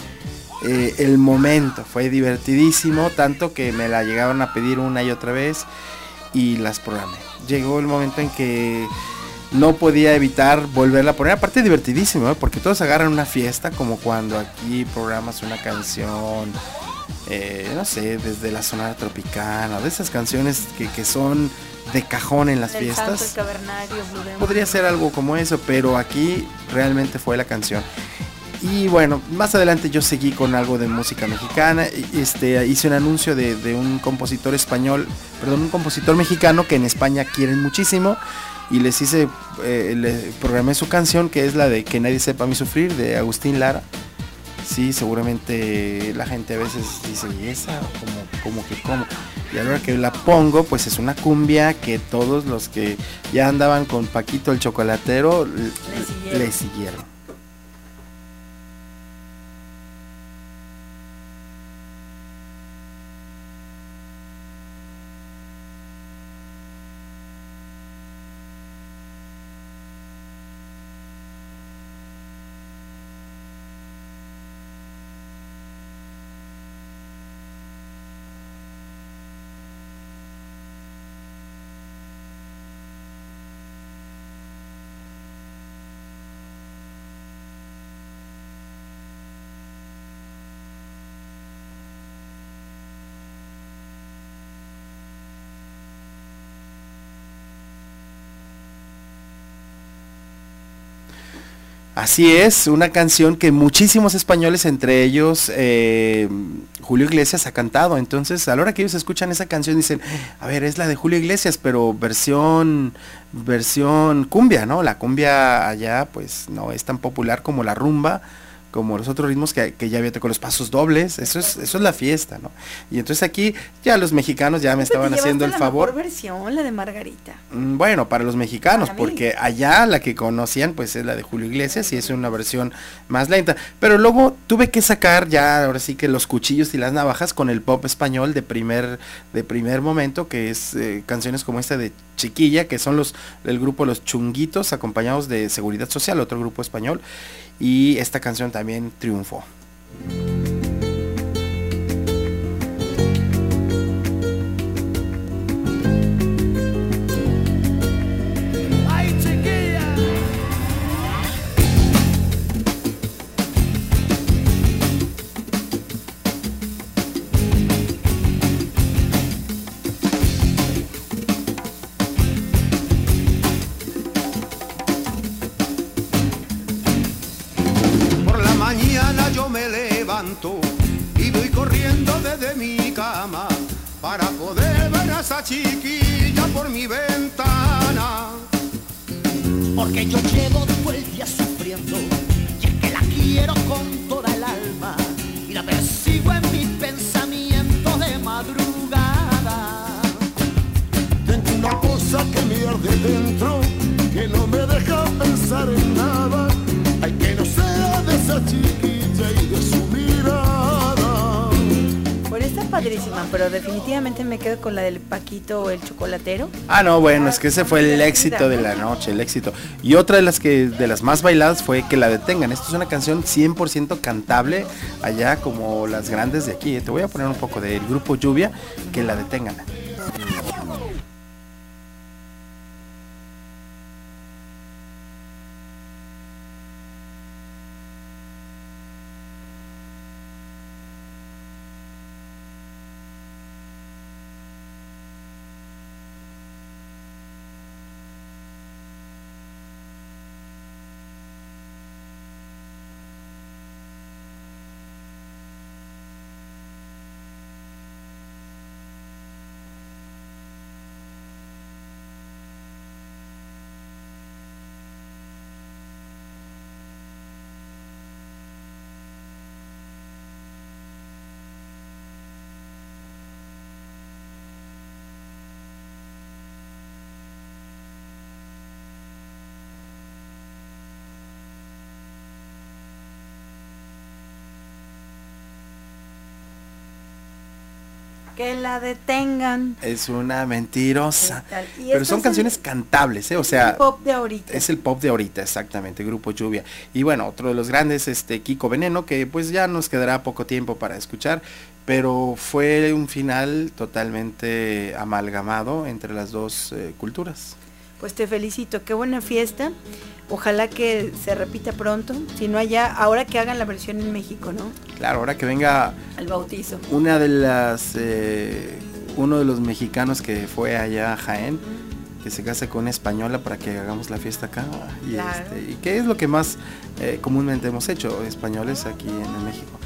eh, el momento, fue divertidísimo, tanto que me la llegaron a pedir una y otra vez y las programé. Llegó el momento en que no podía evitar volverla a poner, aparte divertidísimo, ¿eh? porque todos agarran una fiesta, como cuando aquí programas una canción, eh, no sé, desde la zona tropicana, de esas canciones que, que son de cajón en las Del fiestas. Santo. Podría ser algo como eso, pero aquí realmente fue la canción. Y bueno, más adelante yo seguí con algo de música mexicana. Este, hice un anuncio de, de un compositor español, perdón, un compositor mexicano que en España quieren muchísimo. Y les hice, eh, le programé su canción que es la de Que nadie sepa mi sufrir de Agustín Lara. Sí, seguramente la gente a veces dice, ¿y esa? Como, como que cómo. Y a la hora que la pongo, pues es una cumbia que todos los que ya andaban con Paquito el chocolatero siguieron. le siguieron. Así es, una canción que muchísimos españoles, entre ellos eh, Julio Iglesias, ha cantado. Entonces, a la hora que ellos escuchan esa canción, dicen, a ver, es la de Julio Iglesias, pero versión, versión cumbia, ¿no? La cumbia allá, pues, no es tan popular como la rumba, como los otros ritmos que, que ya había con los pasos dobles. Eso es, eso es la fiesta, ¿no? Y entonces aquí ya los mexicanos ya me estaban haciendo el la favor. mejor versión, la de Margarita. Mm, Bueno, para los mexicanos, Para porque allá la que conocían pues es la de Julio Iglesias y es una versión más lenta. Pero luego tuve que sacar ya ahora sí que los cuchillos y las navajas con el pop español de primer, de primer momento, que es eh, canciones como esta de Chiquilla, que son los del grupo Los Chunguitos, acompañados de Seguridad Social, otro grupo español. Y esta canción también triunfó. Porque yo llevo todo el día sufriendo y es que la quiero con padrísima, pero definitivamente me quedo con la del Paquito o el chocolatero. Ah, no, bueno, es que ese fue el éxito de la noche, el éxito. Y otra de las que de las más bailadas fue que la detengan. Esto es una canción 100% cantable allá como las grandes de aquí. Te voy a poner un poco del grupo Lluvia, que la detengan. Que la detengan. Es una mentirosa. Y Pero son es canciones el- cantables, ¿eh? O el sea, pop de ahorita. es el pop de ahorita, exactamente, Grupo Lluvia. Y bueno, otro de los grandes, este Kiko Veneno, que pues ya nos quedará poco tiempo para escuchar, pero fue un final totalmente amalgamado entre las dos eh, culturas. Pues te felicito, qué buena fiesta. Ojalá que se repita pronto. Si no allá, ahora que hagan la versión en México, ¿no? Claro, ahora que venga Al bautizo. una de las, eh, uno de los mexicanos que fue allá a Jaén, que se case con una española para que hagamos la fiesta acá. Y, Claro. este, y que es lo que más eh, comúnmente hemos hecho, españoles aquí en, en México.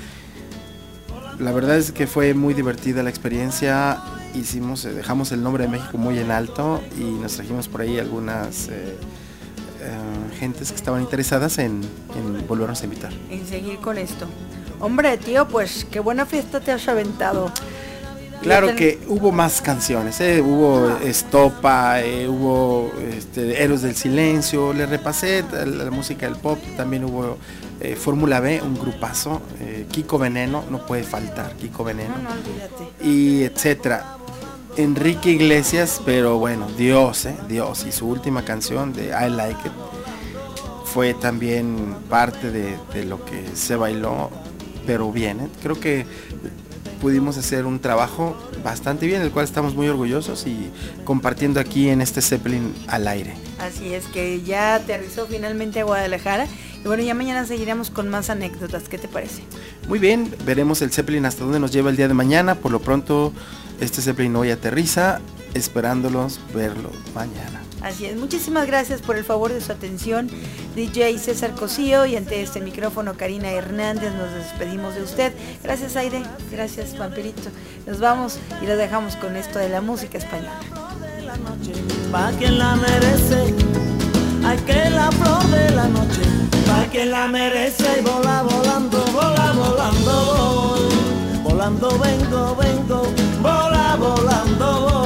La verdad es que fue muy divertida la experiencia. Hicimos, eh, dejamos el nombre de México muy en alto y nos trajimos por ahí algunas eh, eh, gentes que estaban interesadas en, en volvernos a invitar. En seguir con esto. Hombre, tío, pues qué buena fiesta te has aventado. Claro que hubo más canciones, ¿eh? hubo Estopa, eh, hubo este, Héroes del Silencio, le repasé la, la música del pop, también hubo eh, Fórmula B, un grupazo, Kiko Veneno, no puede faltar, Kiko Veneno, No, no, y etcétera. Enrique Iglesias, pero bueno, Dios, ¿eh? Dios, y su última canción de I Like It fue también parte de, de lo que se bailó, pero bien, ¿eh? creo que pudimos hacer un trabajo bastante bien, del cual estamos muy orgullosos y compartiendo aquí en este Zeppelin al aire. Así es que ya aterrizó finalmente a Guadalajara. Y bueno, ya mañana seguiremos con más anécdotas. ¿Qué te parece? Muy bien, veremos el Zeppelin hasta dónde nos lleva el día de mañana. Por lo pronto, este Zeppelin hoy aterriza, esperándolos verlo mañana. Así es. Muchísimas gracias por el favor de su atención, DJ César Cosío. Y ante este micrófono, Karina Hernández, nos despedimos de usted. Gracias, Aide. Gracias, Vampirito. Nos vamos y los dejamos con esto de la música española. pa' quien la merece. Hay que la flor de la noche, pa' quien la merece. Y vola volando, vola volando voy. Volando vengo, vengo, vola volando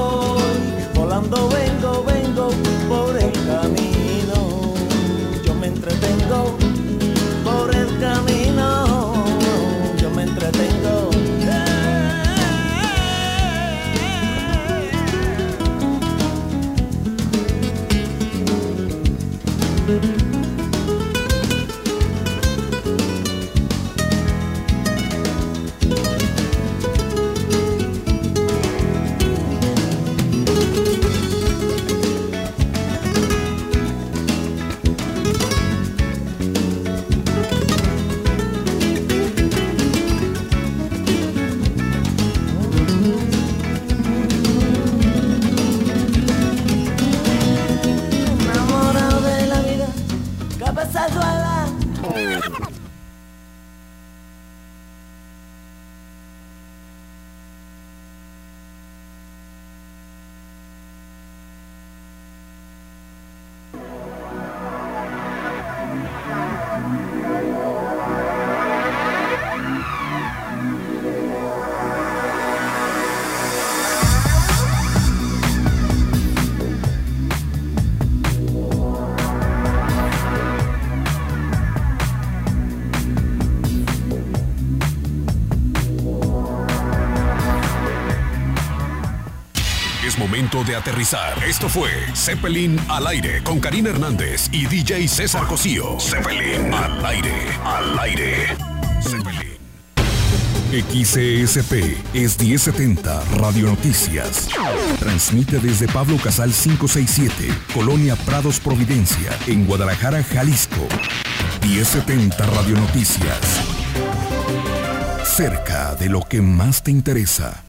De aterrizar. Esto fue Zeppelin al aire con Karina Hernández y DJ César Cosío. Zeppelin al aire, al aire. Zeppelin. XCSP es 1070 Radio Noticias. Transmite desde Pablo Casal 567, Colonia Prados Providencia, en Guadalajara, Jalisco. 1070 Radio Noticias. Cerca de lo que más te interesa.